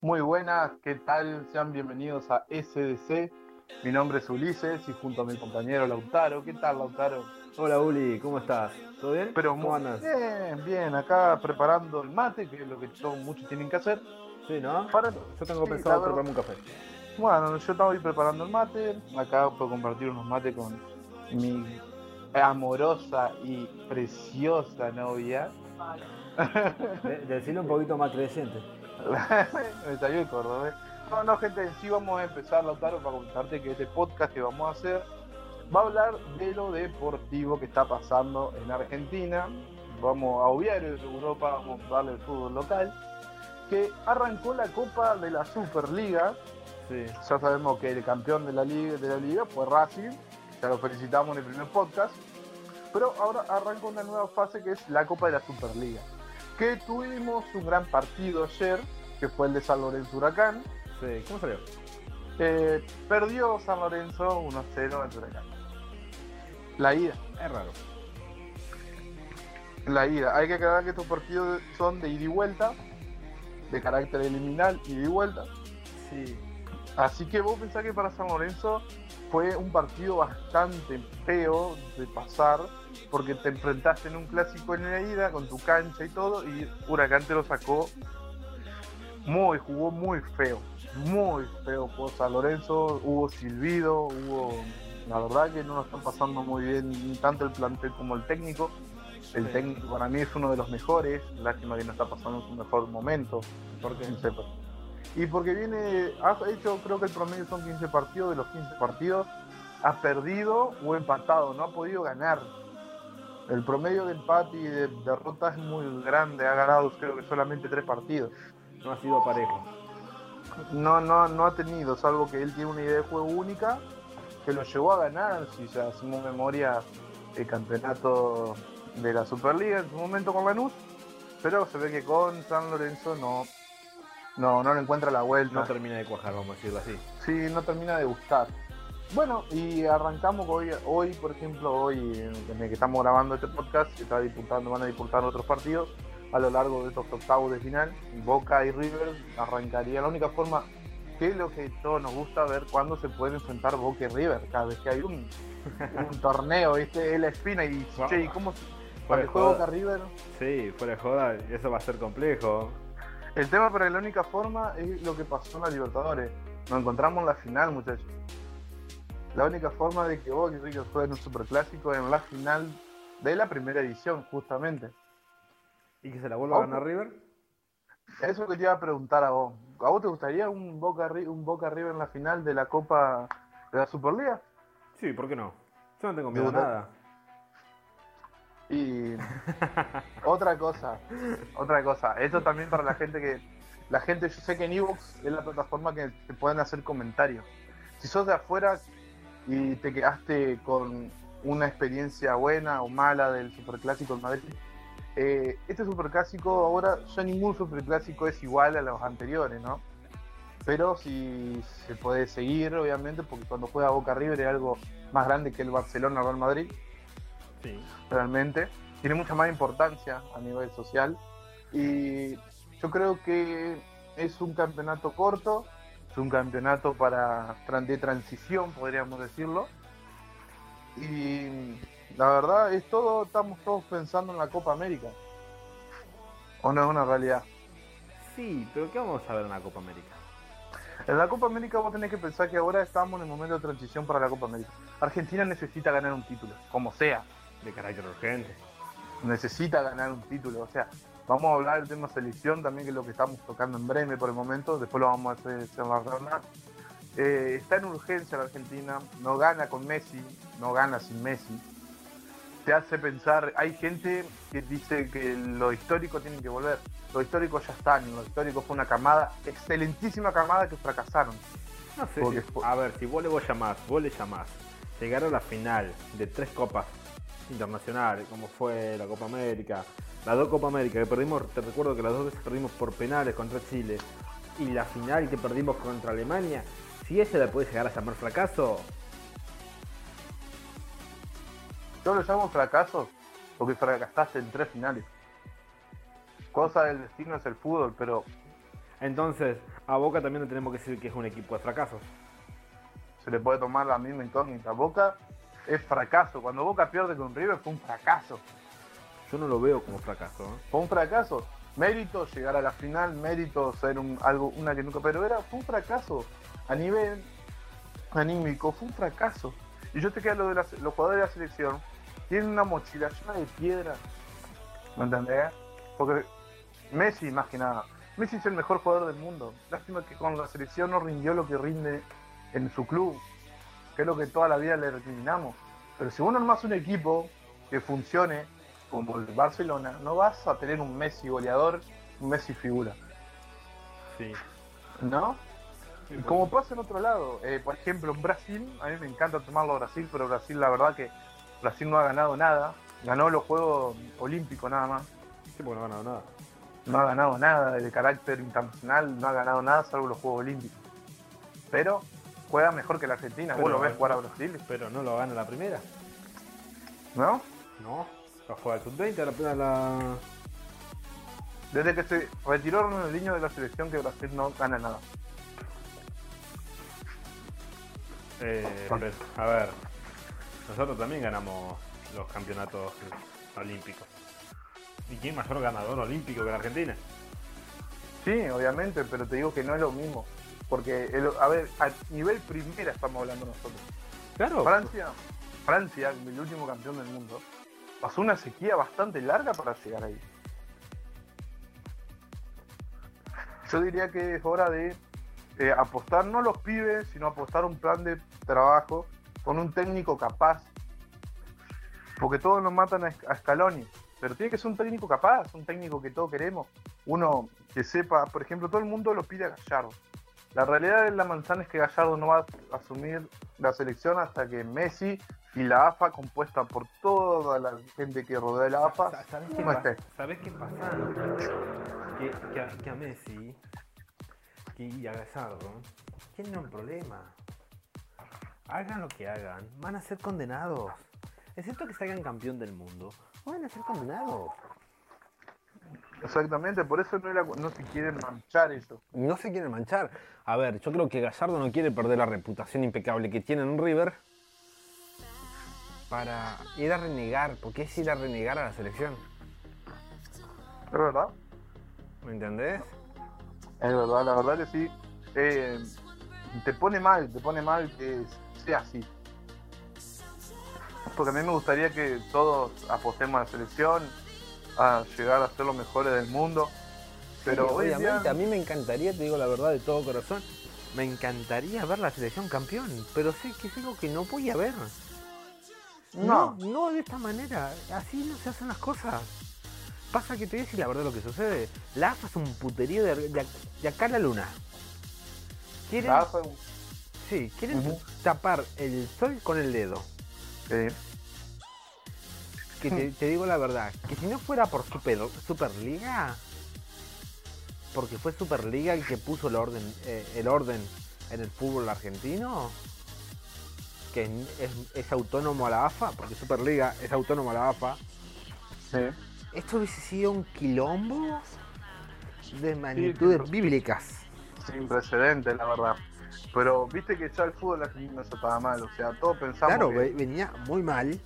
Muy buenas, ¿qué tal? Sean bienvenidos a SDC. Mi nombre es Ulises y junto a mi compañero Lautaro. ¿Qué tal, Lautaro? Hola Uli, ¿cómo estás? ¿Todo bien? Pero ¿Cómo muy andas? bien, bien. Acá preparando el mate, que es lo que todos, muchos tienen que hacer. Sí, ¿no? Para- Yo tengo Sí, pensado prepararme un café. Bueno, yo estaba hoy preparando el mate. Acá puedo compartir unos mates con mi amorosa y preciosa novia. De- decirle un poquito más creyente. Me salió el cordobés. No, no, gente, sí vamos a empezar, Lautaro, para contarte que este podcast que vamos a hacer va a hablar de lo deportivo que está pasando en Argentina. Vamos a obviar Europa, vamos a darle el fútbol local. Que arrancó la Copa de la Superliga. Sí. Ya sabemos que el campeón de la liga, de la liga fue Racing. Ya lo felicitamos en el primer podcast. Pero ahora arranca una nueva fase que es la Copa de la Superliga. Que tuvimos un gran partido ayer, que fue el de San Lorenzo Huracán. Sí, ¿cómo salió? Eh, perdió San Lorenzo 1-0 en Huracán. La ida. Es raro. La ida. Hay que aclarar que estos partidos son de ida y vuelta, de carácter eliminal, ida y vuelta. Sí. Así que vos pensás que para San Lorenzo fue un partido bastante feo de pasar, porque te enfrentaste en un clásico en la ida con tu cancha y todo, y Huracán te lo sacó muy, jugó muy feo, muy feo por San Lorenzo, hubo silbido, hubo, la verdad que no lo están pasando muy bien tanto el plantel como el técnico. El técnico para mí es uno de los mejores, lástima que no está pasando su mejor momento. ¿Por qué? No sé, pero- Y porque viene, ha hecho, creo que el promedio son 15 partidos, de los 15 partidos ha perdido o empatado, no ha podido ganar. El promedio de empate y de derrota es muy grande, ha ganado creo que solamente 3 partidos. No ha sido parejo. No, no, no ha tenido, salvo que él tiene una idea de juego única que lo llevó a ganar, si ya hacemos memoria, el campeonato de la Superliga en su momento con Lanús, pero se ve que con San Lorenzo no, no, no le encuentra la vuelta. No termina de cuajar, vamos a decirlo así. Sí, no termina de gustar. Bueno, y arrancamos hoy, hoy por ejemplo, hoy en el que estamos grabando este podcast, que está disputando, van a disputar otros partidos a lo largo de estos octavos de final. Boca y River arrancaría. La única forma, que es lo que todos nos gusta ver, cuando se pueden enfrentar Boca y River, cada vez que hay un, un torneo, ¿viste? Es la espina y, che, ¿y cómo para juegue joda. Boca River? Sí, fuera de joda, eso va a ser complejo. El tema, pero la única forma es lo que pasó en la Libertadores. Nos encontramos en la final, muchachos. La única forma de que Boca y River jueguen un superclásico en la final de la primera edición, justamente. ¿Y que se la vuelva a Ojo. ganar River? Eso que te iba a preguntar a vos. ¿A vos te gustaría un Boca, un Boca River en la final de la Copa de la Superliga? Sí, ¿por qué no? Yo no tengo miedo a nada. Y otra cosa, otra cosa, esto también para la gente que, la gente, yo sé que en Evox es la plataforma que te pueden hacer comentarios. Si sos de afuera y te quedaste con una experiencia buena o mala del Superclásico en Madrid, eh, este Superclásico ahora ya ningún Superclásico es igual a los anteriores, ¿no? Pero sí se puede seguir, obviamente, porque cuando juega Boca River es algo más grande que el Barcelona Real Madrid Sí. realmente. Tiene mucha más importancia a nivel social. Y yo creo que es un campeonato corto, es un campeonato para de transición, podríamos decirlo. Y la verdad es todo, estamos todos pensando en la Copa América. ¿O no es una realidad? Sí, pero ¿qué vamos a ver en la Copa América? En la Copa América vos tenés que pensar que ahora estamos en el momento de transición para la Copa América. Argentina necesita ganar un título, como sea. De carácter urgente. necesita ganar un título. O sea, vamos a hablar del tema selección también, que es lo que estamos tocando en breve por el momento. Después lo vamos a hacer hacer la ronda. Eh, está en urgencia la Argentina. No gana con Messi, no gana sin Messi. Te hace pensar, hay gente que dice que lo histórico tiene que volver. Lo histórico ya están, lo histórico fue una camada, excelentísima camada que fracasaron. No sé, Porque si- a ver, si vos le vos llamás, vos le llamás, llegar a la final de tres copas internacionales, como fue la Copa América, las dos Copa América que perdimos, te recuerdo que las dos veces perdimos por penales contra Chile, y la final que perdimos contra Alemania, si ese la puede llegar a llamar fracaso, Yo lo llamo fracaso porque fracasaste en tres finales. Cosa del destino es el fútbol, pero entonces A Boca también le tenemos que decir que es un equipo de fracasos. Se le puede tomar la misma incógnita. Boca es fracaso. Cuando Boca pierde con River fue un fracaso. Yo no lo veo como fracaso. ¿eh? Fue un fracaso. Mérito llegar a la final, mérito ser un, algo, una que nunca. Pero era, fue un fracaso. A nivel anímico, fue un fracaso. Y yo te quedo lo de las- los jugadores de la selección. Tienen una mochila llena de piedra. ¿Me entendés? Porque Messi, más que nada. Messi es el mejor jugador del mundo. Lástima que con la selección no rindió lo que rinde en su club. Que es lo que toda la vida le recriminamos. Pero si vos no armás un equipo que funcione como el Barcelona, no vas a tener un Messi goleador, un Messi figura. Sí. ¿No? Y como pasa en otro lado, eh, por ejemplo en Brasil, a mí me encanta tomarlo a Brasil, pero Brasil la verdad que Brasil no ha ganado nada, ganó los Juegos Olímpicos nada más, Sí, porque no ha ganado nada. no ha ganado nada de carácter internacional, no ha ganado nada salvo los Juegos Olímpicos. Pero juega mejor que la Argentina, vos Pero- lo ves jugar a Brasil, Pero no lo gana la primera. ¿no? No. La juega el sub-20 a la, la- Desde que se retiró Ronaldinho de la selección que Brasil no gana nada. Eh, a ver. Nosotros también ganamos los campeonatos olímpicos. ¿Y quién mayor ganador olímpico que la Argentina? Sí, obviamente, pero te digo que no es lo mismo. Porque, el- a ver, a nivel primera estamos hablando nosotros. Claro. Francia, Francia, el último campeón del mundo, pasó una sequía bastante larga para llegar ahí. Yo diría que es hora de eh, apostar no a los pibes, sino apostar un plan de trabajo con un técnico capaz. Porque todos nos matan a, Scaloni, pero tiene que ser un técnico capaz, un técnico que todos queremos. Uno que sepa, por ejemplo, todo el mundo lo pide a Gallardo. La realidad de la manzana es que Gallardo no va a asumir la selección hasta que Messi y la AFA, compuesta por toda la gente que rodea la AFA, ¿Sabes qué, no pasa? esté. ¿Sabés qué pasa? Que, que a, que a Messi que- y a Gallardo tienen un problema. Hagan lo que hagan, van a ser condenados. Excepto que salgan campeón del mundo, van a ser condenados. Exactamente, por eso no, se quieren manchar eso. No se quieren manchar. A ver, yo creo que Gallardo no quiere perder la reputación impecable que tiene en River para ir a renegar, porque es ir a renegar a la selección. ¿Es verdad? ¿Me entendés? Es verdad, la verdad que sí. Eh, te pone mal, te pone mal que sea así. Porque a mí me gustaría que todos apostemos a la selección, a llegar a ser los mejores del mundo. Pero Sí, día- obviamente, a mí me encantaría, te digo la verdad de todo corazón, Me encantaría ver la selección campeón, pero sé que es algo que no voy a ver. no, No, no de esta manera. Así no se hacen las cosas. Pasa que te decir la verdad lo que sucede. La AFA es un puterío de, de- de acá a la luna. Quieren, la AFA, sí, quieren tapar el sol con el dedo. eh, Que te, te digo la verdad, que si no fuera por Super, Superliga, porque fue Superliga el que puso el orden, eh, el orden en el fútbol argentino, que es, es autónomo a la AFA, porque Superliga es autónomo a la AFA, sí. esto hubiese sido un quilombo de magnitudes bíblicas. sin precedentes, la verdad. Pero viste que ya el fútbol argentino ya estaba mal, o sea, todos pensamos Claro, que- venía muy mal.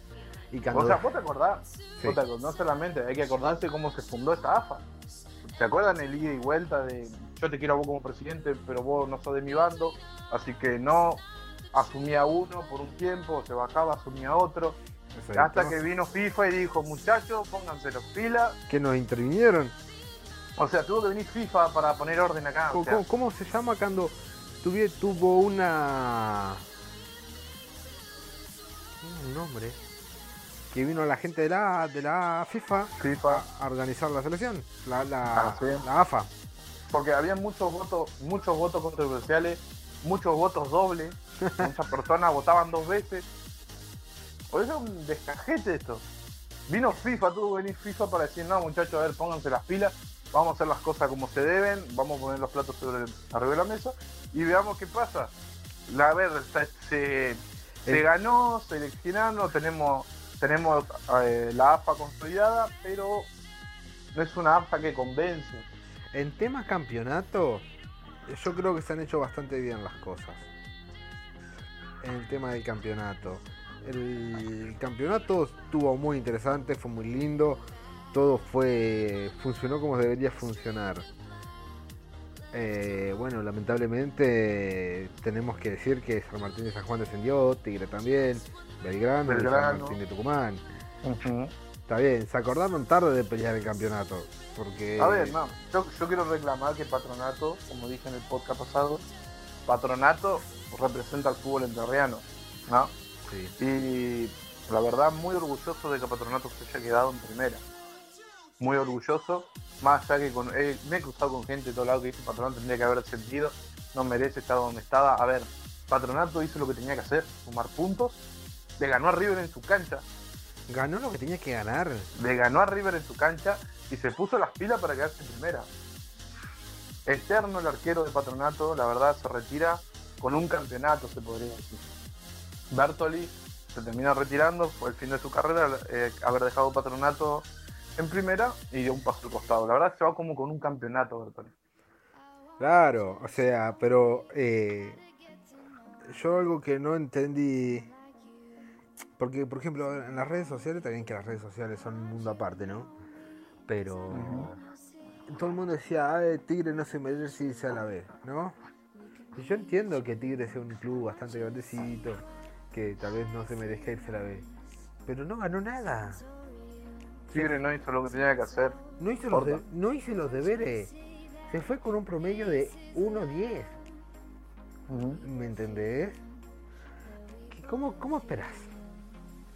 Y cuando, O sea, vos te acordás, Sí. vos te acordás, no solamente, hay que acordarse cómo se fundó esta AFA. ¿Se acuerdan el ida y vuelta de yo te quiero a vos como presidente, pero vos no sos de mi bando? Así que no asumía uno por un tiempo, se bajaba, asumía otro. Hasta que vino FIFA y dijo, muchachos, pónganse los pilas. que nos intervinieron. O sea, tuvo que venir FIFA para poner orden acá. o ¿Cómo, sea, cómo- cómo se llama cuando tuvi- tuvo una... Un nombre. Que vino la gente de la, de la FIFA FIFA, a organizar la selección. La, la, Ah, sí. la AFA. porque había muchos votos, muchos votos controversiales, muchos votos dobles, muchas personas votaban dos veces. Eso es un descajete esto. Vino FIFA, tuvo que venir FIFA para decir, no muchachos, a ver, pónganse las pilas, vamos a hacer las cosas como se deben, vamos a poner los platos sobre arriba de la mesa y veamos qué pasa. La, a ver, se, se, se El- ganó, seleccionando, tenemos, tenemos eh, la AFA consolidada, pero no es una AFA que convence. En tema campeonato, yo creo que se han hecho bastante bien las cosas. En el tema del campeonato. El campeonato estuvo muy interesante, fue muy lindo. Todo fue. funcionó como debería funcionar. Eh, bueno, lamentablemente tenemos que decir que San Martín de San Juan descendió, Tigre también, Belgrano, y San. Martín de Tucumán. Está bien, se acordaron tarde de pelear el campeonato. Porque. A ver, no, yo, yo quiero reclamar que Patronato, como dije en el podcast pasado, Patronato representa al fútbol entrerriano, ¿no? Sí. Y la verdad, muy orgulloso de que Patronato se haya quedado en primera. Muy orgulloso, más allá que con, eh, me he cruzado con gente de todo lado que dice Patronato tendría que haber sentido, no merece estar donde estaba. A ver, Patronato hizo lo que tenía que hacer, sumar puntos, le ganó a River en su cancha, Ganó lo que tenía que ganar. le ganó a River en su cancha y se puso las pilas para quedarse en primera. Eterno el arquero de Patronato, la verdad se retira con un campeonato, se podría decir. Bertoli se termina retirando, fue el fin de su carrera, eh, haber dejado Patronato en primera y dio un paso al costado. La verdad se va como con un campeonato. Claro, o sea, pero eh, yo algo que no entendí, porque por ejemplo en las redes sociales, también que las redes sociales son un mundo aparte, ¿no? Pero todo el mundo decía, ah, Tigre no se merece irse a la B, ¿no? Y yo entiendo que Tigre sea un club bastante grandecito, que tal vez no se merezca irse a la B, pero no ganó nada. Tigre no hizo lo que tenía que hacer. No hizo, los de- no hizo los deberes. Se fue con un promedio de 1.10. ¿Me entendés? ¿Qué- ¿Cómo, cómo esperás?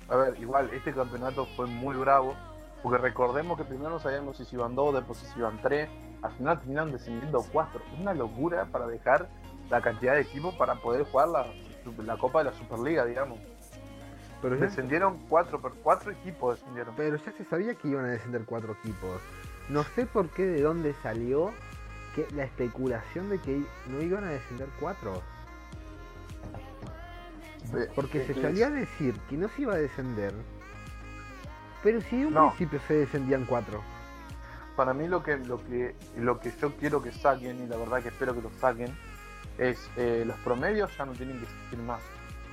A ver, igual, este campeonato fue muy bravo, porque recordemos que primero no sabíamos si se iban dos, después si se iban tres, al final terminaron descendiendo cuatro. Es una locura para dejar la cantidad de equipos para poder jugar la, la Copa de la Superliga, digamos. Pero ya, Descendieron cuatro, cuatro equipos descendieron. pero ya se sabía que iban a descender cuatro equipos. No sé por qué, de dónde salió que la especulación de que no iban a descender cuatro. Porque se eh, salía a decir que no se iba a descender. Pero si de un No. principio se descendían cuatro. Para mí lo que, lo que lo que yo quiero que saquen, y la verdad que espero que lo saquen, es eh, los promedios ya no tienen que existir más.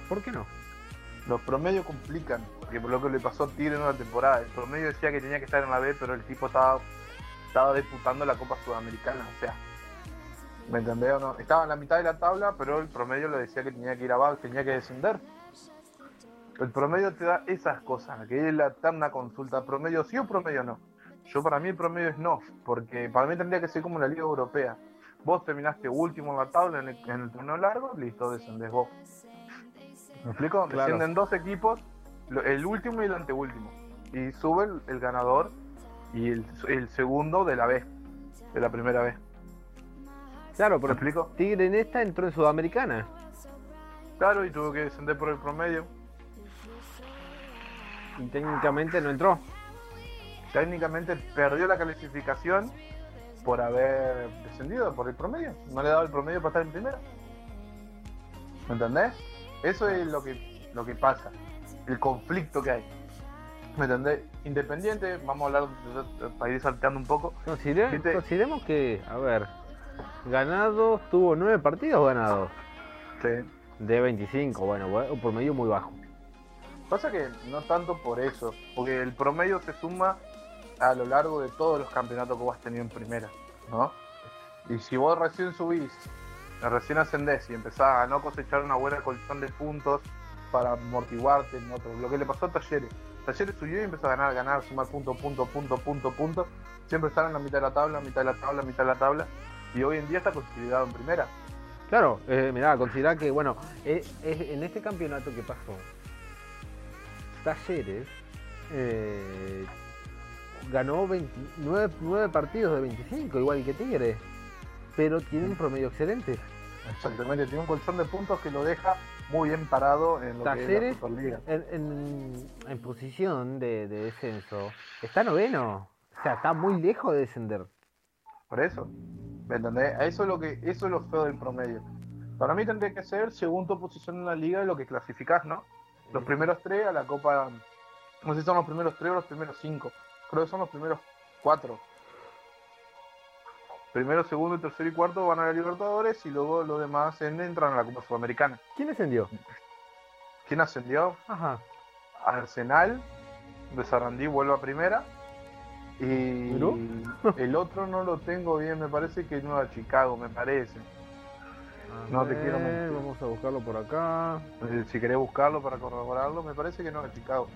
¿Por qué no? Los promedios complican, porque por lo que le pasó a Tigre en una temporada, el promedio decía que tenía que estar en la B, pero el tipo estaba, estaba disputando la Copa Sudamericana, o sea, ¿me entendés o no? Estaba en la mitad de la tabla, pero el promedio le decía que tenía que ir abajo, tenía que descender. El promedio te da esas cosas, que es la eterna consulta, promedio sí o promedio no. Yo para mí el promedio es no, porque para mí tendría que ser como la Liga Europea. Vos terminaste último en la tabla en el, en el torneo largo, listo, descendés vos. ¿Me explico? Claro. Descienden dos equipos, el último y el anteúltimo. Y sube el, el ganador y el, el segundo de la B, de la primera B. Claro, ¿Me explico? Tigre en esta entró en Sudamericana. Claro, y tuvo que descender por el promedio. Y técnicamente no entró. Técnicamente perdió la clasificación por haber descendido por el promedio. No le daba el promedio para estar en primera. ¿Me entendés? Eso es lo que, lo que pasa. El conflicto que hay. ¿Me entendés? Independiente, vamos a hablar para ir salteando un poco. Viste- consideremos que, a ver, ganado, tuvo nueve partidos ganados. Sí. De 25, bueno, bu- un promedio muy bajo. Pasa que no tanto por eso, porque el promedio se suma a lo largo de todos los campeonatos que vos has tenido en primera, ¿no? Y si vos recién subís, recién ascendés y empezás a no cosechar una buena colchón de puntos para amortiguarte en otro, lo que le pasó a Talleres. Talleres subió y empezó a ganar, ganar, sumar punto, punto, punto, punto, punto. Siempre están en la mitad de la tabla, mitad de la tabla, mitad de la tabla. Y hoy en día está consolidado en primera. Claro, eh, mirá, considera que, bueno, eh, eh, en este campeonato que pasó, Talleres eh, ganó 29 nueve partidos de 25, igual que Tigre, pero tiene un promedio excelente. Exactamente, tiene un colchón de puntos que lo deja muy bien parado en lo que Talleres es la Superliga. en, en- en posición de, de descenso está noveno, o sea, está muy lejos de descender. Por eso. ¿Me entendés? Eso es lo que, eso es lo feo del promedio. Para mí tendría que ser según tu posición en la liga lo que clasificás, ¿no? Los primeros tres a la Copa. No sé si son los primeros tres o los primeros cinco. Creo que son los primeros cuatro. Primero, segundo, tercero y cuarto van a la Libertadores y luego los demás en- entran a la Copa Sudamericana. ¿Quién descendió? ¿Quién ascendió? Ajá. Arsenal de Sarandí vuelve a primera. Y el otro no lo tengo bien, me parece que Nueva Chicago, me parece. No te quiero mentir. Vamos a buscarlo por acá. Eh, Si querés buscarlo para corroborarlo, me parece que Nueva Chicago.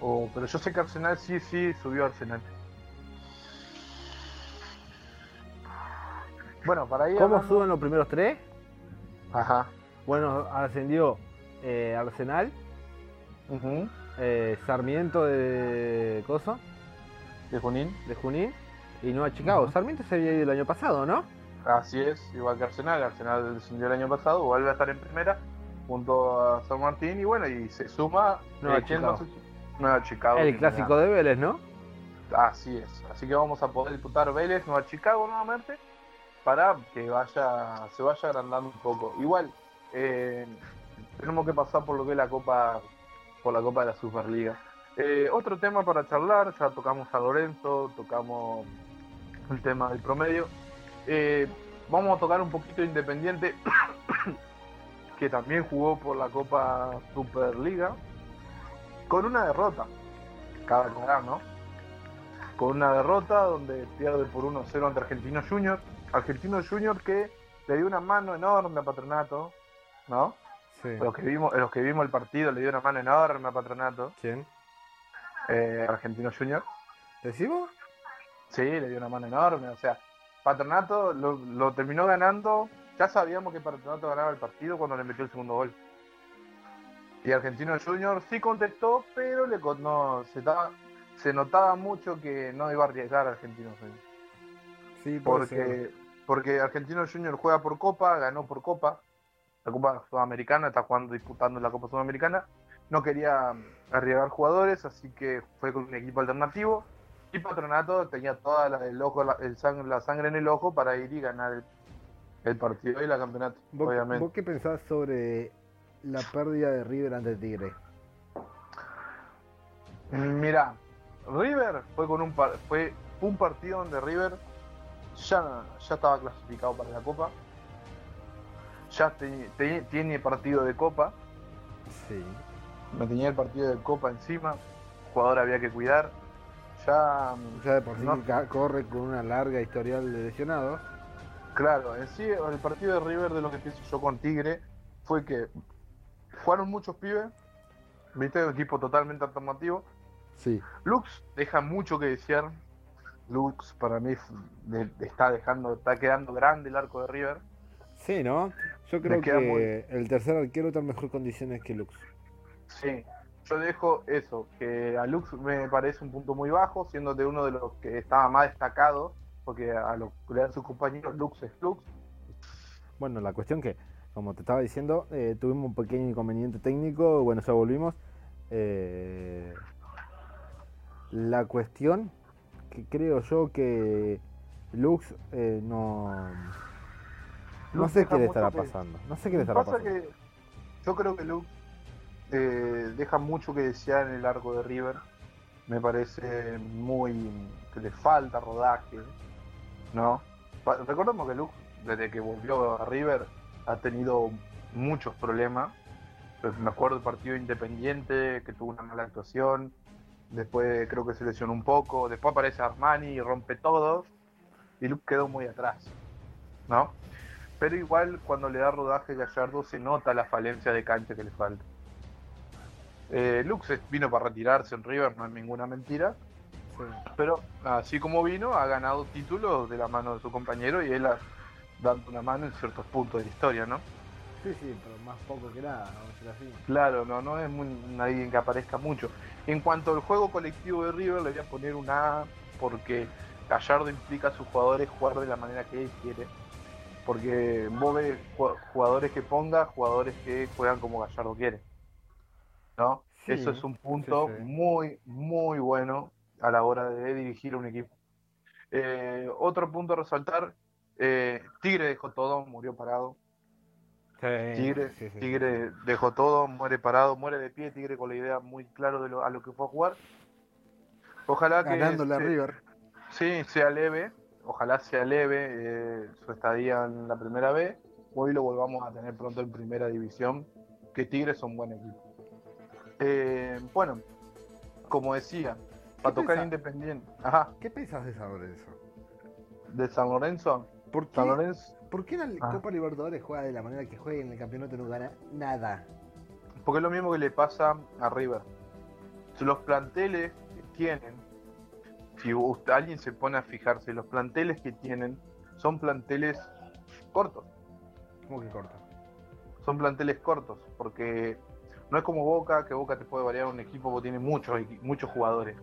O, pero yo sé que Arsenal sí, sí subió a Arsenal. Bueno, para ir. ¿Cómo hablando- suben los primeros tres? Ajá. Bueno, ascendió eh, Arsenal, Ujú. eh, Sarmiento de Coso, De Junín. de Junín, y Nueva Chicago. Sarmiento se había ido el año pasado, ¿no? Así es, igual que Arsenal. Arsenal descendió el año pasado, vuelve a estar en primera junto a San Martín y bueno, y se suma Nueva eh, ¿quién Chicago. Nueva Chicago. el clásico de Vélez, ¿no? Así es. Así que vamos a poder disputar Vélez, Nueva Chicago nuevamente para que vaya se vaya agrandando un poco. Igual eh, tenemos que pasar por lo que es la Copa por la Copa de la Superliga. Eh, otro tema para charlar, ya tocamos a Lorenzo, tocamos el tema del promedio. Eh, vamos a tocar un poquito de Independiente, que también jugó por la Copa Superliga, con una derrota, cabe aclarar, ¿no? Con una derrota donde pierde por 1-0 ante Argentino Junior. Argentino Junior que le dio una mano enorme a Patronato, ¿no? Sí. Los que vimos, los que vimos el partido le dio una mano enorme a Patronato, ¿Quién? eh, Argentino Junior. ¿Decimos? Sí, le dio una mano enorme. O sea, Patronato lo, lo terminó ganando. Ya sabíamos que Patronato ganaba el partido cuando le metió el segundo gol. Y Argentino Junior sí contestó, pero le no, se, estaba- se notaba mucho que no iba a arriesgar a Argentino Junior. Sí, puede ser. Porque, porque Argentino Junior juega por Copa, ganó por Copa. La Copa Sudamericana, está jugando, disputando la Copa Sudamericana. No quería arriesgar jugadores, así que fue con un equipo alternativo. Y Patronato tenía toda la, el ojo, la, el sang- la sangre en el ojo para ir y ganar el, el partido y la campeonato, ¿Vos, obviamente. vos qué pensás sobre la pérdida de River ante Tigre? Mira, River fue con un par- fue un partido donde River ya, ya estaba clasificado para la Copa. Ya te- te- tiene partido de Copa. Sí. Me tenía el partido de Copa encima. Jugador había que cuidar. Ya, Ya de por sí No. corre con una larga historial de lesionados. claro, en sí el partido de River de lo que pienso yo con Tigre fue que jugaron muchos pibes. Viste, un equipo totalmente alternativo. Sí. Lux deja mucho que desear. Lux para mí de- está dejando, está quedando grande el arco de River. Sí, ¿no? Yo creo que el tercer arquero está en mejor condiciones que Lux. Sí, yo dejo eso, que a Lux me parece un punto muy bajo, siendo de uno de los que estaba más destacado, porque a lo que le dan sus compañeros, Lux es Lux. Bueno, la cuestión que, como te estaba diciendo, eh, tuvimos un pequeño inconveniente técnico, bueno, ya volvimos. Eh, la cuestión que creo yo que Lux eh, no... No Lux sé qué le estará que- pasando. No sé qué le estará Pasa pasando. que yo creo que Lux eh, deja mucho que desear en el arco de River. Me parece muy que le falta rodaje, ¿no? Pa- Recordemos que Lux, desde que volvió a River, ha tenido muchos problemas. Pues me acuerdo del partido independiente, que tuvo una mala actuación. Después creo que se lesionó un poco. Después aparece Armani y rompe todo. Y Lux quedó muy atrás, ¿no? Pero igual cuando le da rodaje Gallardo se nota la falencia de cancha que le falta. Eh, Lux es- vino para retirarse en River, no es ninguna mentira. Pero así como vino, ha ganado títulos de la mano de su compañero y él ha dando una mano en ciertos puntos de la historia, ¿no? Sí, sí, pero más poco que nada, vamos a decir así. Claro, no, no es muy, nadie que aparezca mucho. En cuanto al juego colectivo de River, le voy a poner una A porque Gallardo implica a sus jugadores jugar de la manera que él quiere. Porque vos ves jugadores que ponga, jugadores que juegan como Gallardo quiere. ¿No? Sí, Eso es un punto sí, sí. muy, muy bueno a la hora de dirigir un equipo. Eh, otro punto a resaltar, eh, Tigre dejó todo, murió parado. Tigre, sí, sí. Tigre dejó todo, muere parado, muere de pie, Tigre con la idea muy claro de lo, a lo que fue a jugar. Ojalá que Ganándole a se- River. sí, sea leve, ojalá sea leve eh, su estadía en la primera B, hoy lo volvamos a tener pronto en primera división, que Tigres son buen equipo. Eh, bueno, como decía, para tocar? Independiente, ajá, ¿Qué pensás de San Lorenzo? de San Lorenzo, ¿Por qué, San Lorenzo, ¿por qué la Ah. Copa Libertadores juega de la manera que juega y en el campeonato no gana nada? porque es lo mismo que le pasa a River. Si los planteles que tienen, si usted- alguien se pone a fijarse, los planteles que tienen son planteles cortos. ¿Cómo que corta? son planteles cortos, porque no es como Boca, que Boca te puede variar un equipo porque tiene muchos, muchos jugadores.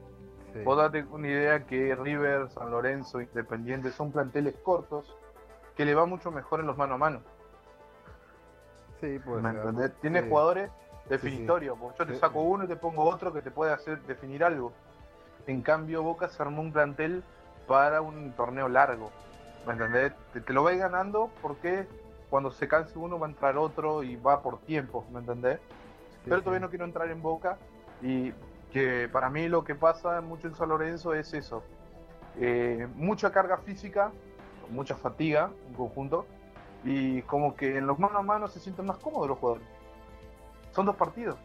Sí. Vos date una idea que River, San Lorenzo, Independiente son planteles cortos que le va mucho mejor en los mano a mano. Sí, puede ¿me ser. entendés? Tiene Sí. jugadores definitorios, yo te saco uno y te pongo otro que te puede hacer definir algo. En cambio, Boca se armó un plantel para un torneo largo. ¿Me entendés? Te, te lo va a ir ganando porque cuando se canse uno va a entrar otro y va por tiempo, ¿me entendés? Pero todavía no quiero entrar en Boca y que para mí lo que pasa mucho en San Lorenzo es eso. Eh, mucha carga física, mucha fatiga en conjunto y como que en los mano a mano se sienten más cómodos los jugadores. Son dos partidos,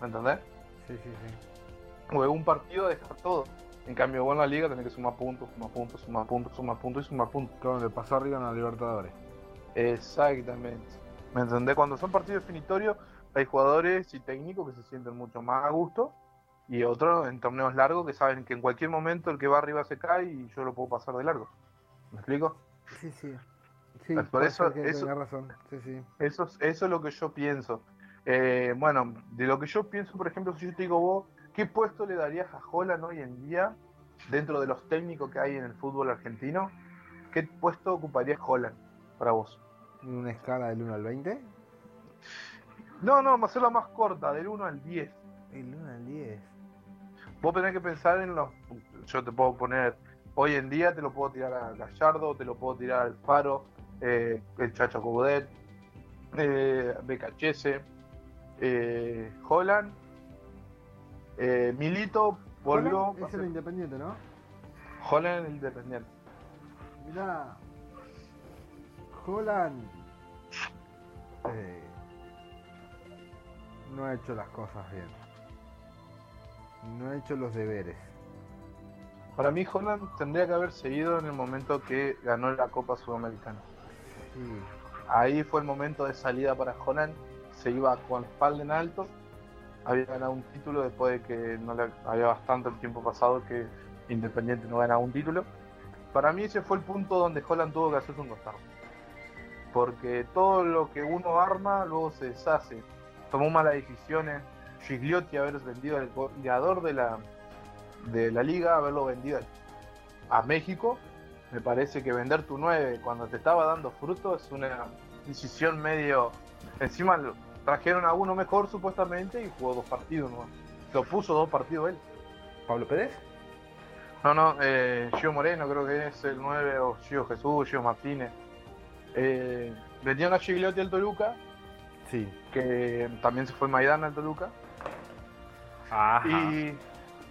¿me entendés? Sí, sí, sí. O en un partido dejar todo. En cambio, vos en la liga tenés que sumar puntos, sumar puntos, sumar puntos, sumar puntos y sumar puntos. Como le pasó arriba en la Libertadores. Exactamente. ¿Me entendés? Cuando son partidos definitorios, hay jugadores y técnicos que se sienten mucho más a gusto y otros en torneos largos que saben que en cualquier momento el que va arriba se cae y yo lo puedo pasar de largo. ¿Me explico? Sí, sí. Sí, Por eso- que eso- razón. Sí, sí. Eso es, eso es lo que yo pienso. Eh, bueno, de lo que yo pienso, por ejemplo, si yo te digo vos, ¿qué puesto le darías a Holland hoy en día dentro de los técnicos que hay en el fútbol argentino? ¿Qué puesto ocuparía Holland para vos? ¿En una escala del 1 al 20? No, no, hacerla más corta, del 1 al 10. El 1 al 10. Vos tenés que pensar en los. Yo te puedo poner. Hoy en día te lo puedo tirar a Gallardo, te lo puedo tirar al Faro, eh, el Chacho Cobudet, eh, Becachese, eh, Holland, eh, Milito volvió. Es el independiente, ¿no? Holland el Independiente. Mirá. Holland. eh, no ha hecho las cosas bien. No ha hecho los deberes. Para mí, Holland tendría que haber seguido en el momento que ganó la Copa Sudamericana. Sí. Ahí fue el momento de salida para Holland. Se iba con espalda en alto. Había ganado un título después de que no le había bastante el tiempo pasado que Independiente no ganaba un título. Para mí ese fue el punto donde Holland tuvo que hacerse un costado. Porque todo lo que uno arma luego se deshace. Tomó malas decisiones. Gigliotti haber vendido al goleador de la, de la liga, haberlo vendido a México. Me parece que vender tu 9 cuando te estaba dando fruto es una decisión medio. Encima trajeron a uno mejor supuestamente y jugó dos partidos, ¿no? Lo puso dos partidos él. ¿Pablo Pérez? No, no, eh, Gio Moreno creo que es el 9 o Gio Jesús, Gio Martínez. Eh, vendieron a Gigliotti al Toluca, Sí. que también se fue Maidana al Toluca. Ajá. Y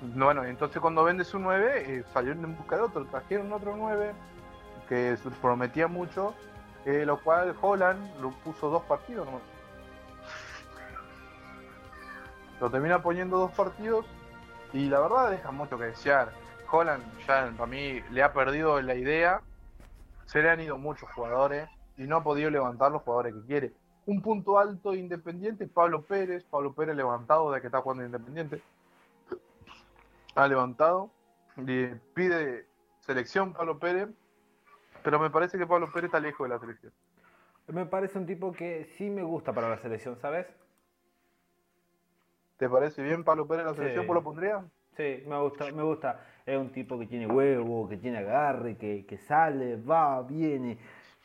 bueno, entonces cuando vendes un 9, eh, salieron en busca de otro, trajeron otro 9 que prometía mucho, eh, lo cual Holland lo puso dos partidos nomás. Lo termina poniendo dos partidos y la verdad deja mucho que desear. Holland ya para mí le ha perdido la idea, se le han ido muchos jugadores y no ha podido levantar los jugadores que quiere. Un punto alto de Independiente, Pablo Pérez, Pablo Pérez levantado de que está jugando Independiente. Ha levantado, y pide selección Pablo Pérez, pero me parece que Pablo Pérez está lejos de la selección. Me parece un tipo que sí me gusta para la selección, ¿sabes? ¿Te parece bien Pablo Pérez en la Sí. selección? ¿Vos lo pondrías? Sí, me gusta, me gusta. Es un tipo que tiene huevo, que tiene agarre, que, que sale, va, viene,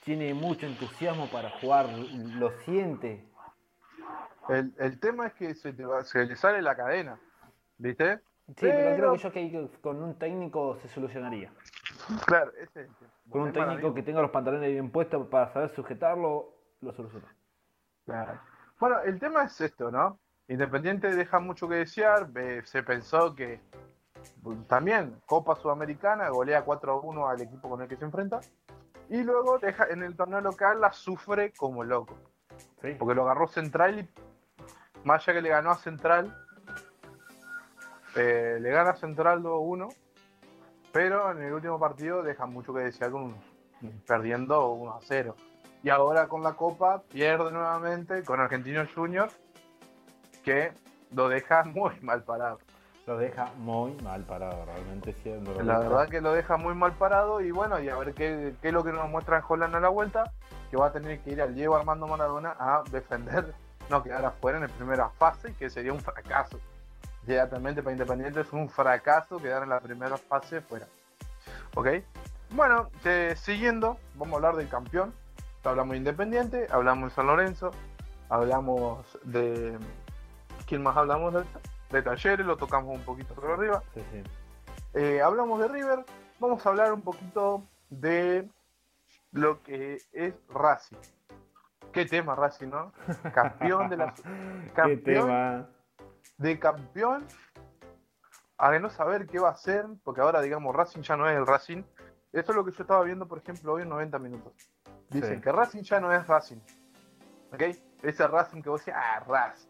tiene mucho entusiasmo para jugar, lo siente. El, el tema es que se, te va- se le sale la cadena, ¿viste? Sí, pero, Pero- creo que yo que con un técnico se solucionaría. Claro, ese es el tema. Con un técnico que tenga los pantalones bien puestos para saber sujetarlo, lo soluciona. Claro. Bueno, el tema es esto, ¿no? Independiente deja mucho que desear. Se pensó que también Copa Sudamericana, golea 4 a 1 al equipo con el que se enfrenta. Y luego deja, en el torneo local la sufre como loco. Sí. Porque lo agarró Central y más allá que le ganó a Central, eh, le gana Central 2-1, pero en el último partido deja mucho que desear con perdiendo 1-0. Y ahora con la Copa pierde nuevamente con Argentinos Juniors, que lo deja muy mal parado. Lo deja muy mal parado, realmente siendo. La verdad que lo deja muy mal parado y bueno, y a ver qué, qué es lo que nos muestra Holland a la vuelta, que va a tener que ir al Diego Armando Maradona a defender, no quedar afuera en la primera fase, que sería un fracaso. Inmediatamente para Independiente es un fracaso quedar en la primera fase fuera. ¿Ok? Bueno, eh, siguiendo, vamos a hablar del campeón. Hablamos de Independiente, hablamos de San Lorenzo, hablamos de... ¿Quién más hablamos? De, de Talleres, lo tocamos un poquito por arriba. Sí, sí. Eh, hablamos de River, vamos a hablar un poquito de lo que es Racing. Qué tema Racing, ¿no? Campeón de la Qué campeón tema. De campeón a no saber qué va a hacer, porque ahora digamos Racing ya no es el Racing. Eso es lo que yo estaba viendo, por ejemplo, hoy en 90 minutos. Dicen Sí. que Racing ya no es Racing. ¿Ok? Ese Racing que vos decís, ah, Racing.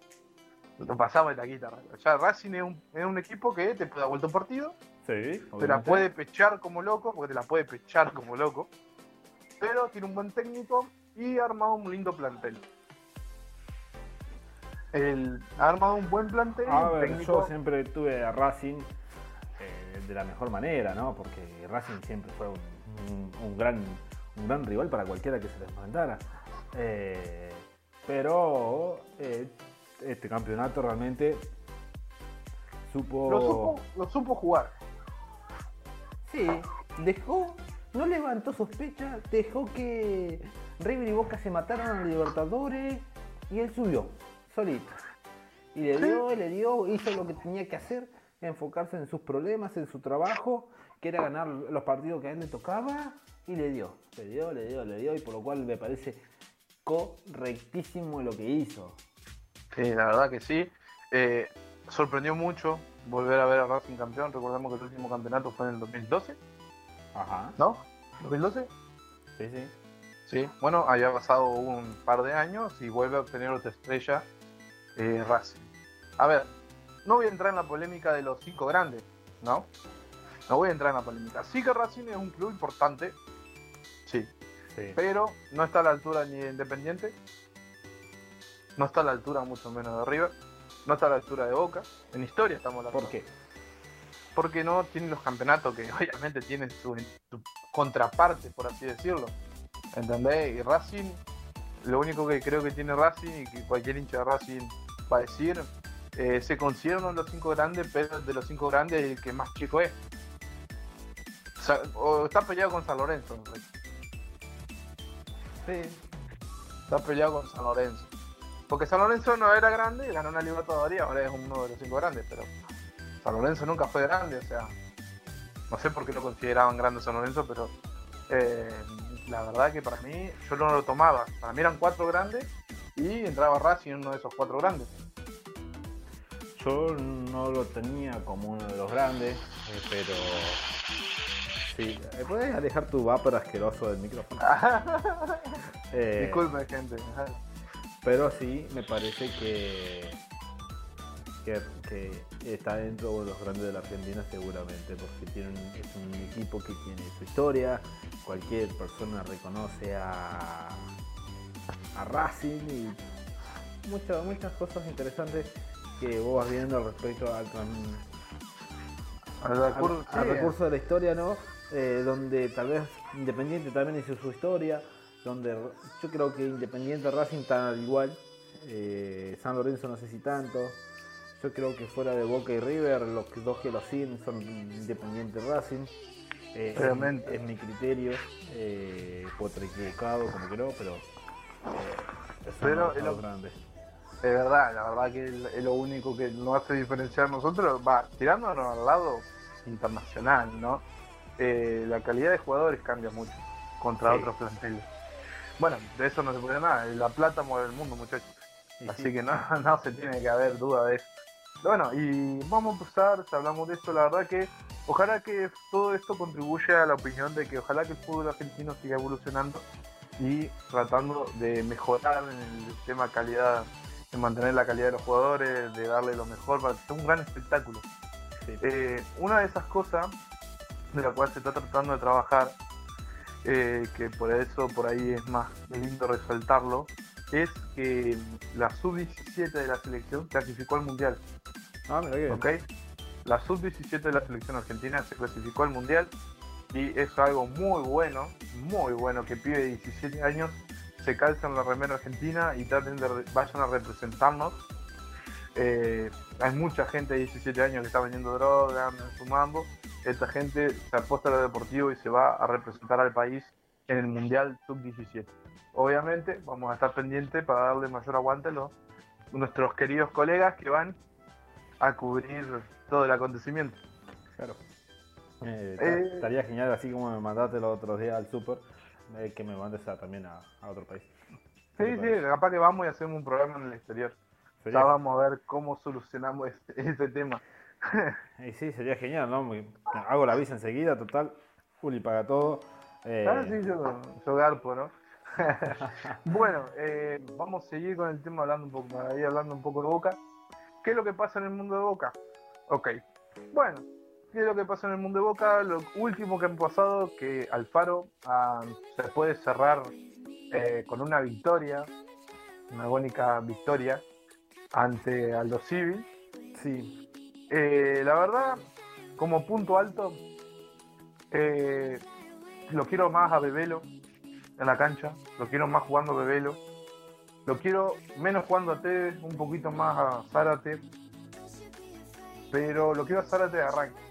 Lo pasamos de taquita. Ya Racing es un, es un equipo que te puede dar vuelta un partido, Sí, te la puede pechar como loco, porque te la puede pechar como loco, pero tiene un buen técnico y ha armado un lindo plantel. El, ha armado un buen plantel. A un ver, técnico- yo siempre tuve a Racing eh, de la mejor manera, ¿no? Porque Racing siempre fue un, un- un gran, un gran rival para cualquiera que se les enfrentara. Eh, pero eh, este campeonato realmente supo... lo, supo, lo supo jugar. Sí, dejó, no levantó sospecha, dejó que River y Boca se mataron a los Libertadores y él subió, solito. Y le dio, le dio, hizo lo que tenía que hacer, enfocarse en sus problemas, en su trabajo, que era ganar los partidos que a él le tocaba, y le dio, le dio, le dio, le dio, y por lo cual me parece correctísimo lo que hizo. Sí, la verdad que sí. Eh, sorprendió mucho volver a ver a Racing campeón. Recordemos que el último campeonato fue en el 2012, Ajá, ¿no? ¿2012? sí, sí. Sí. Bueno, había pasado un par de años y vuelve a obtener otra estrella eh, Racing. A ver, no voy a entrar en la polémica de los cinco grandes, ¿no? No voy a entrar en la polémica. Sí que Racing es un club importante, sí, sí. pero no está a la altura ni de Independiente, no está a la altura mucho menos de River, no está a la altura de Boca, en historia estamos hablando. ¿Por qué? Porque no tiene los campeonatos que obviamente tienen su, su contraparte, por así decirlo. ¿Entendés? Y Racing, lo único que creo que tiene Racing y que cualquier hincha de Racing va a decir, eh, se considera uno de los cinco grandes, pero de los cinco grandes el que más chico es. O, sea, o está peleado con San Lorenzo. en realidad. Sí, Está peleado con San Lorenzo. Porque San Lorenzo no era grande, ganó una Libertadores, ahora es uno de los cinco grandes, pero San Lorenzo nunca fue grande, o sea, no sé por qué lo consideraban grande San Lorenzo, pero eh, la verdad que para mí yo no lo tomaba. Para mí eran cuatro grandes y entraba Racing uno de esos cuatro grandes. Yo no lo tenía como uno de los grandes, eh, pero... Sí, eh, ¿puedes alejar tu vapor asqueroso del micrófono? Eh, Disculpe, gente. Pero sí, me parece que, que, que está dentro de los grandes de la Argentina seguramente, porque tiene un- es un equipo que tiene su historia, cualquier persona reconoce a, a Racing y muchas, muchas cosas interesantes que vos vas viendo respecto al, Al al, recurso- al sí, recurso de la historia, ¿no? Eh, donde tal vez Independiente también hizo su historia, donde yo creo que Independiente Racing están al igual, eh, San Lorenzo no sé si tanto, yo creo que fuera de Boca y River, los dos que lo siguen son Independiente Racing. Eh, es, Realmente. es mi criterio, eh, puedo equivocado como que no, pero, Pero los- es lo- grandes. Es verdad, la verdad que es lo único que nos hace diferenciar nosotros, va, tirándonos al lado internacional, ¿no? Eh, la calidad de jugadores cambia mucho contra Sí. otros planteles. Bueno, de eso no se puede nada, la plata mueve el mundo, muchachos. Así sí. que no, no se tiene que haber duda de eso. Bueno, y vamos a empezar, si hablamos de esto, la verdad que ojalá que todo esto contribuya a la opinión de que ojalá que el fútbol argentino siga evolucionando y tratando de mejorar en el tema calidad, de mantener la calidad de los jugadores, de darle lo mejor para que sea un gran espectáculo. Sí. Eh, una de esas cosas de la cual se está tratando de trabajar, eh, que por eso por ahí es más lindo resaltarlo, es que la sub-17 de la selección clasificó al mundial. Ah, mira qué bien. ¿ok? La sub-17 de la selección argentina se clasificó al mundial y es algo muy bueno, muy bueno que pibe de 17 años se calzan la remera argentina y traten de vayan a representarnos. Eh, hay mucha gente de 17 años que está vendiendo droga, fumando. Esta gente se apuesta a lo deportivo y se va a representar al país en el Mundial Sub-17. Obviamente vamos a estar pendientes para darle mayor aguante a los, nuestros queridos colegas que van a cubrir todo el acontecimiento. Claro. Eh, Eh. Estaría genial, así como me mandaste los otros días al super, eh, que me mandes a- también a, a otro país. ¿Qué Sí, sí, capaz que vamos y hacemos un programa en el exterior. Sería- Ya vamos a ver cómo solucionamos ese, ese tema. Y sí, sería genial, ¿no? Hago la visa enseguida, total. Uli paga todo. Eh, Ah, sí, yo, yo garpo, ¿no? bueno, eh, vamos a seguir con el tema hablando un poco, ahí hablando un poco de Boca. ¿Qué es lo que pasa en el mundo de Boca? Ok, bueno, ¿qué es lo que pasa en el mundo de Boca? Lo último que han pasado, que Alfaro ah, se puede cerrar eh, con una victoria, una agónica victoria ante Aldo Civil. Sí, Eh, la verdad, como punto alto, eh, lo quiero más a Bebelo en la cancha, lo quiero más jugando a Bebelo, lo quiero menos jugando a Tevez, un poquito más a Zárate, pero lo quiero a Zárate de arranque.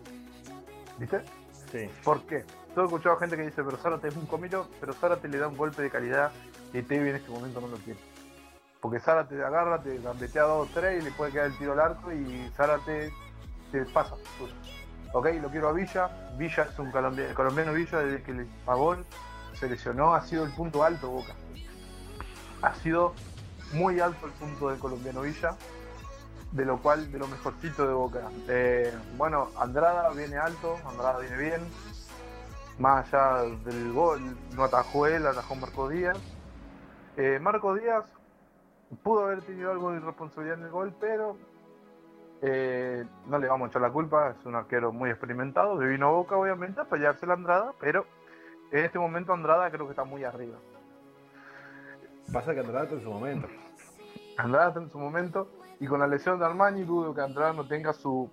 ¿Viste? sí. ¿Por qué? Todo he escuchado gente que dice, pero Zárate es un comilo, pero Zárate le da un golpe de calidad y Tevez en este momento no lo quiere. Porque Zárate te agarra, te gambetea dos o tres y le puede quedar el tiro al arco y Zárate te pasa. Ok, lo quiero a Villa. Villa es un colombiano, el colombiano Villa desde que le Pavón se lesionó, ha sido el punto alto Boca. Ha sido muy alto el punto del colombiano Villa, de lo cual, de lo mejorcito de Boca. Eh, bueno, Andrada viene alto, Andrada viene bien. Más allá del gol, no atajó él, atajó Marco Díaz. Eh, Marco Díaz pudo haber tenido algo de irresponsabilidad en el gol, pero eh, no le vamos a echar la culpa, es un arquero muy experimentado, se vino a Boca obviamente a pelearse la Andrada, pero en este momento Andrada creo que está muy arriba. Pasa que Andrade está en su momento. Andrada está en su momento y con la lesión de Armani dudo que Andrada no tenga su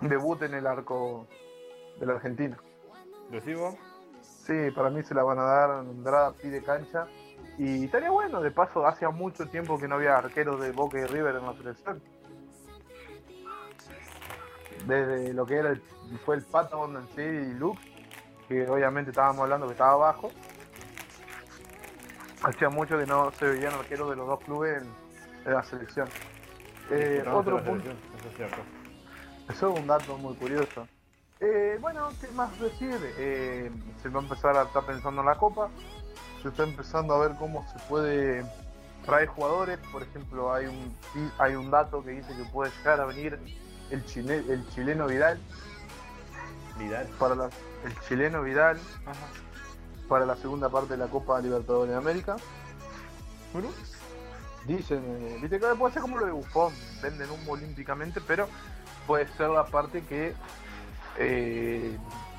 debut en el arco de la Argentina. ¿Decís vos? Sí, para mí se la van a dar, Andrada pide cancha y estaría bueno, de paso hacía mucho tiempo que no había arqueros de Boca y River en la selección. Desde lo que era el, fue el Pato Bondancieri y Luke, que obviamente estábamos hablando que estaba abajo. Hacía mucho que no se veían arqueros de los dos clubes en, en la selección. Eh, otro punto. Eso es cierto. Eso es un dato muy curioso. Eh, bueno, ¿qué más decir? Eh, se va a empezar a estar pensando en la Copa. Se está empezando a ver cómo se puede traer jugadores. Por ejemplo, hay un, hay un dato que dice que puede llegar a venir el, chile- el chileno Vidal Vidal. para la, el chileno Vidal Ajá. para la segunda parte de la Copa Libertadores de América. Bueno, Dicen, eh, viste que puede ser como lo de Buffon, venden humo olímpicamente, pero puede ser la parte que eh,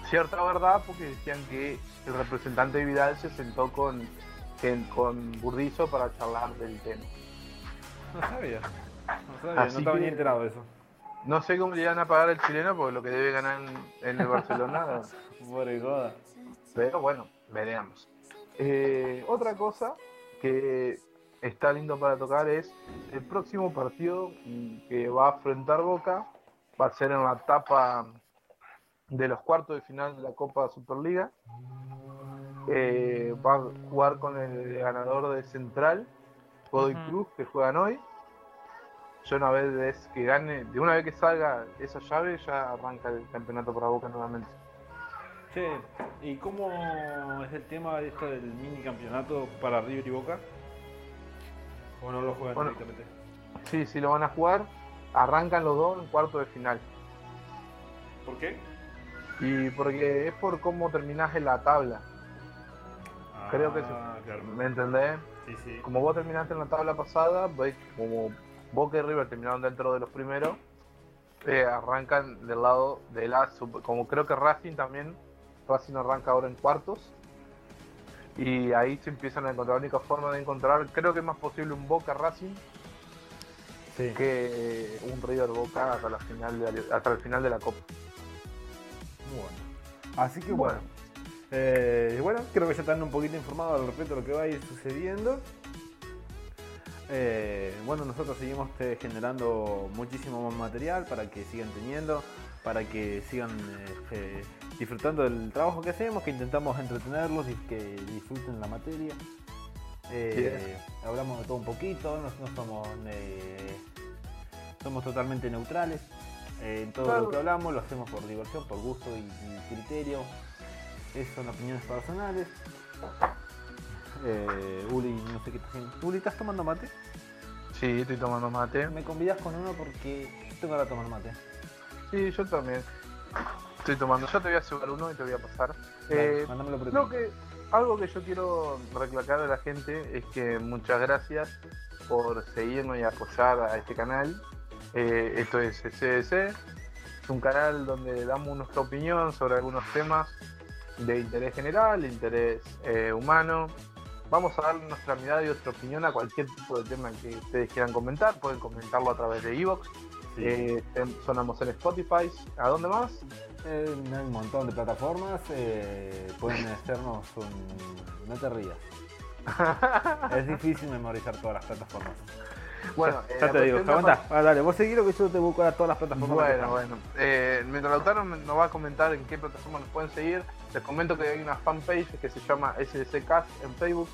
cierta verdad, porque decían que el representante de Vidal se sentó con, con Burdizo para charlar del tema. no sabía. No sabía, Así no estaba que- ni enterado de eso. No sé cómo le iban a pagar al chileno, porque lo que debe ganar en, en el Barcelona, pero bueno, veremos. Eh, otra cosa que está lindo para tocar es el próximo partido que va a enfrentar Boca va a ser en la etapa de los cuartos de final de la Copa Superliga. Eh, va a jugar con el ganador de Central, Godoy. Cruz, que juegan hoy. Ya una vez que gane, de una vez que salga esa llave, ya arranca el campeonato para Boca nuevamente. Che, ¿y cómo es el tema de esto del mini campeonato para River y Boca? ¿O no lo juegan Bueno. directamente? Sí, sí lo van a jugar. arrancan los dos en cuarto de final. ¿Por qué? Y porque es por cómo terminás en la tabla. Creo que sí. Ah, claro. ¿Me entendés? Sí, sí. Como vos terminaste en la tabla pasada, como Boca y River terminaron dentro de los primeros, eh, arrancan del lado de la como creo que Racing también, Racing arranca ahora en cuartos. Y ahí se empiezan a encontrar, la única forma de encontrar, creo que es más posible un Boca Racing Sí. que un River Boca hasta la final de, hasta el final de la Copa. Bueno. Así que bueno. Eh, bueno, creo que ya están un poquito informados al respecto de lo que va a ir sucediendo. Eh, bueno, nosotros seguimos eh, generando muchísimo más material para que sigan teniendo, para que sigan eh, eh, disfrutando del trabajo que hacemos, que intentamos entretenerlos y que disfruten la materia. Eh, hablamos de todo un poquito, no, no somos, eh, somos totalmente neutrales. Eh, en todo Claro. lo que hablamos lo hacemos por diversión, por gusto y, y criterio. Esas son opiniones personales. Eh, Uli, no sé qué estás haciendo. Uli, ¿estás tomando mate? Sí, estoy tomando mate. Me convidas con uno porque yo tengo de tomar mate. Sí, yo también. Estoy tomando. Yo te voy a cebar uno y te voy a pasar. Dale, Eh, por que, algo que yo quiero recalcar a la gente es que muchas gracias por seguirnos y apoyar a este canal. Eh, esto es CDC, es un canal donde damos nuestra opinión sobre algunos temas de interés general, de interés eh, humano. Vamos a dar nuestra mirada y nuestra opinión a cualquier tipo de tema que ustedes quieran comentar. Pueden comentarlo a través de Evox. Sí. Eh, sonamos en Spotify. ¿A dónde más? Eh, hay un montón de plataformas. eh, pueden hacernos un. No te rías. es difícil memorizar todas las plataformas. Bueno, ya, eh, te digo, aguanta. Ah, dale, vos seguí lo que yo te busco a todas las plataformas. Bueno, bueno. Eh, mientras Lautaro nos va a comentar en qué plataforma nos pueden seguir, les comento que hay una fanpage que se llama SDC Cast en Facebook.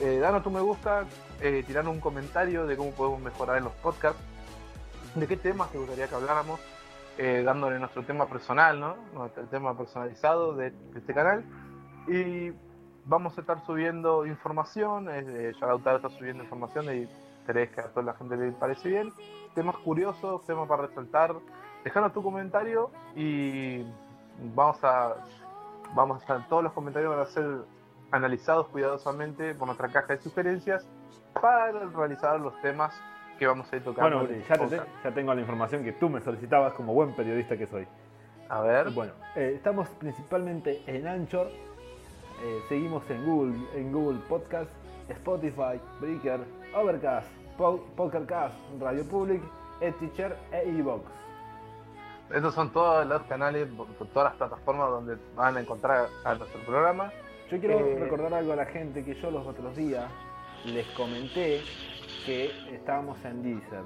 Eh, danos tu me gusta, eh, tiranos un comentario de cómo podemos mejorar en los podcasts, de qué temas te gustaría que habláramos, eh, dándole nuestro tema personal, ¿no? Nuestro tema personalizado de, este canal. Y vamos a estar subiendo información, eh, ya Lautaro está subiendo información y crees que a toda la gente le parece bien temas curiosos, temas para resaltar. Dejanos tu comentario y vamos a vamos a todos los comentarios van a ser analizados cuidadosamente por nuestra caja de sugerencias para realizar los temas que vamos a ir tocando. Bueno, ya, te- ya tengo la información que tú me solicitabas como buen periodista que soy. A ver, Bueno, eh, estamos principalmente en Anchor, eh, seguimos en Google, en Google Podcast, Spotify, Breaker, Overcast, Po- Pokercast, Radio Public, Teacher e Evox. estos son todos los canales, todas las plataformas donde van a encontrar a nuestro programa. Yo quiero Eh, recordar algo a la gente que yo los otros días les comenté que estábamos en Deezer.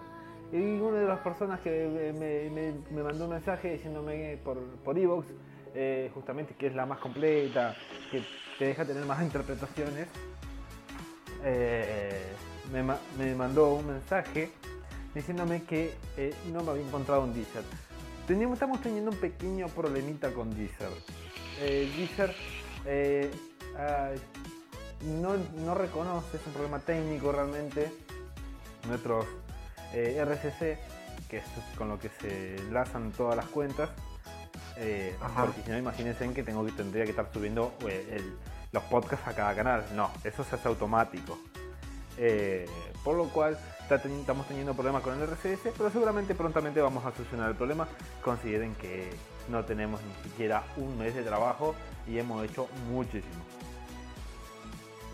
Y una de las personas que me, me- mandó un mensaje diciéndome por, por Evox, eh, justamente que es la más completa, que te deja tener más interpretaciones, eh, me, me mandó un mensaje diciéndome que eh, no me había encontrado en Deezer. Teníamos- estamos teniendo un pequeño problemita con Deezer. Eh, Deezer ah, no, no reconoce, es un problema técnico realmente. Nuestros eh, RCC, que es con lo que se enlazan todas las cuentas, eh, porque si no, imagínense en que tengo que tendría que estar subiendo eh, el- los podcasts a cada canal. No, eso se hace automático. Eh, por lo cual estamos teniendo problemas con el RCS, pero seguramente prontamente vamos a solucionar el problema. Consideren que no tenemos ni siquiera un mes de trabajo y hemos hecho muchísimo.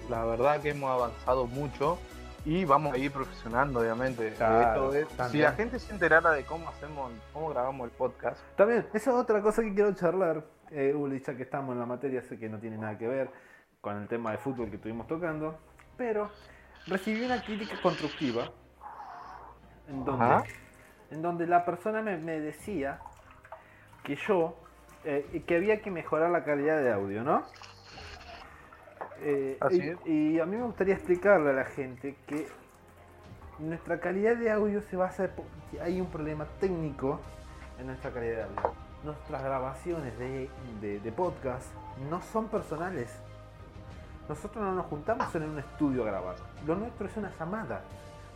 La verdad que hemos avanzado mucho y vamos a ir profesionando, obviamente. Claro, Esto es- si la gente se enterara de cómo hacemos, cómo grabamos el podcast, También, esa es otra cosa que quiero charlar, eh, Uli, ya que estamos en la materia, sé que no tiene nada que ver con el tema de fútbol que estuvimos tocando, pero recibí una crítica constructiva en donde, Ajá. en donde la persona me, me decía que yo, eh, que había que mejorar la calidad de audio, ¿no? Eh, Así y, es. y a mí me gustaría explicarle a la gente que nuestra calidad de audio se basa porque hay un problema técnico en nuestra calidad de audio. Nuestras grabaciones de, de- de podcast no son personales. Nosotros no nos juntamos en un estudio a grabar. Lo nuestro es una llamada.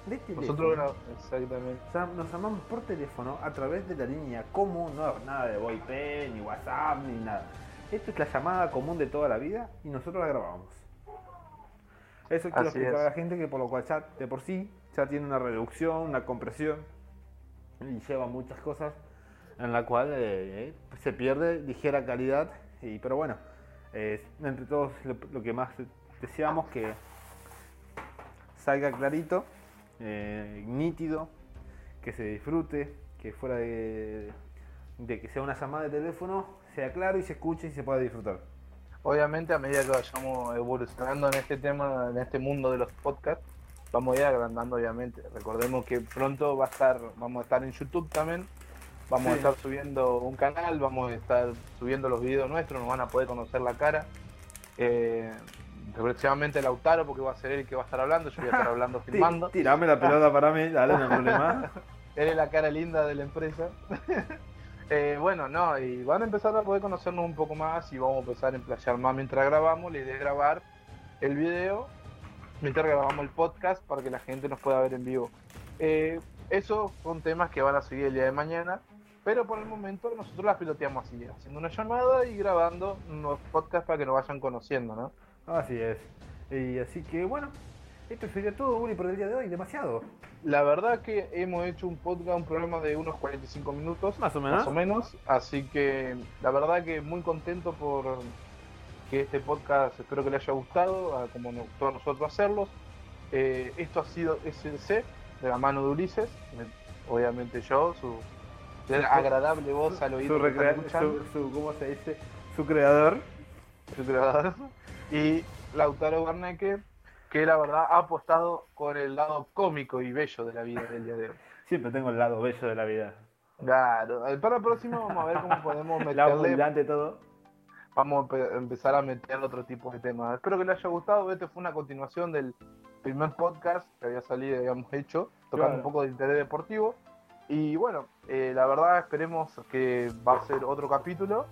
de. Nosotros gra- exactamente. O sea, nos llamamos por teléfono a través de la línea común, no nada de VoIP, ni WhatsApp, ni nada. Esto es la llamada común de toda la vida y nosotros la grabamos. Eso quiero Así explicar es. a la gente que por lo cual ya de por sí ya tiene una reducción, una compresión y lleva muchas cosas en la cual eh, eh, se pierde ligera calidad. Y, pero bueno, eh, entre todos lo, lo que más deseamos que salga clarito, eh, nítido, que se disfrute, que fuera de, de que sea una llamada de teléfono, sea claro y se escuche y se pueda disfrutar. Obviamente, a medida que vayamos evolucionando en este tema, en este mundo de los podcasts, vamos a ir agrandando, obviamente. Recordemos que pronto va a estar, vamos a estar en YouTube también, vamos a estar subiendo un canal, vamos a estar subiendo los videos nuestros, nos van a poder conocer la cara. Eh, próximamente Lautaro, porque va a ser él el que va a estar hablando, yo voy a estar hablando filmando. Tirame la pelota para mí, dale, no hay problema. Él es la cara linda de la empresa. Eh, bueno, no, y van a empezar a poder conocernos un poco más y vamos a empezar a emplayar más mientras grabamos. La idea grabar el video mientras grabamos el podcast para que la gente nos pueda ver en vivo. Eh, esos son temas que van a seguir el día de mañana, pero por el momento nosotros las piloteamos así, haciendo una llamada y grabando unos podcasts para que nos vayan conociendo, ¿no? Así es. Y así que bueno, esto sería todo, Uri, por el día de hoy, demasiado. La verdad que hemos hecho un podcast, un programa de unos 45 minutos. Más o menos. Más o menos. Así que la verdad que muy contento por que este podcast espero que le haya gustado, como nos gustó a nosotros hacerlos. Eh, esto ha sido SDC de la mano de Ulises, me- obviamente yo, su agradable voz al oído Su, recrea- su, su- ¿cómo se dice? Su creador. su creador, y Lautaro Garneque, que la verdad ha apostado con el lado cómico y bello de la vida del día de hoy. Siempre tengo el lado bello de la vida. Claro, eh, para el próximo vamos a ver cómo podemos meterle ante todo. vamos a empe- empezar a meter otro tipo de temas. Espero que les haya gustado. Este fue una continuación del primer podcast que había salido y habíamos hecho, tocando Claro. un poco de interés deportivo. Y bueno, eh, la verdad esperemos que va a ser otro capítulo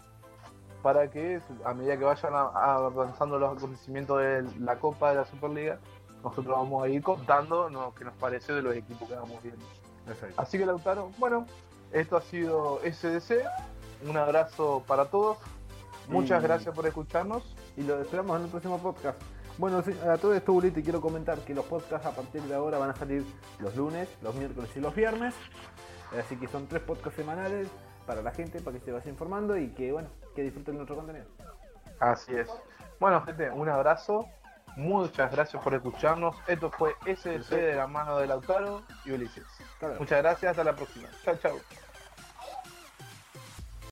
para que a medida que vayan a- a- avanzando los acontecimientos de la Copa de la Superliga, nosotros vamos a ir contando lo que nos pareció de los equipos que vamos viendo. Así que Lautaro, bueno, esto ha sido SDC. Un abrazo para todos. Muchas Y- gracias por escucharnos. Y lo esperamos en el próximo podcast. Bueno, a todo esto, Uri, te quiero comentar que los podcasts a partir de ahora van a salir los lunes, los miércoles y los viernes. Así que son tres podcasts semanales para la gente, para que se vaya informando y que, bueno, que disfruten nuestro contenido. Así es. Bueno, gente, un abrazo. Muchas gracias por escucharnos. Esto fue SDC de la mano de Lautaro y Ulises. Muchas gracias. Hasta la próxima. Chao, chao.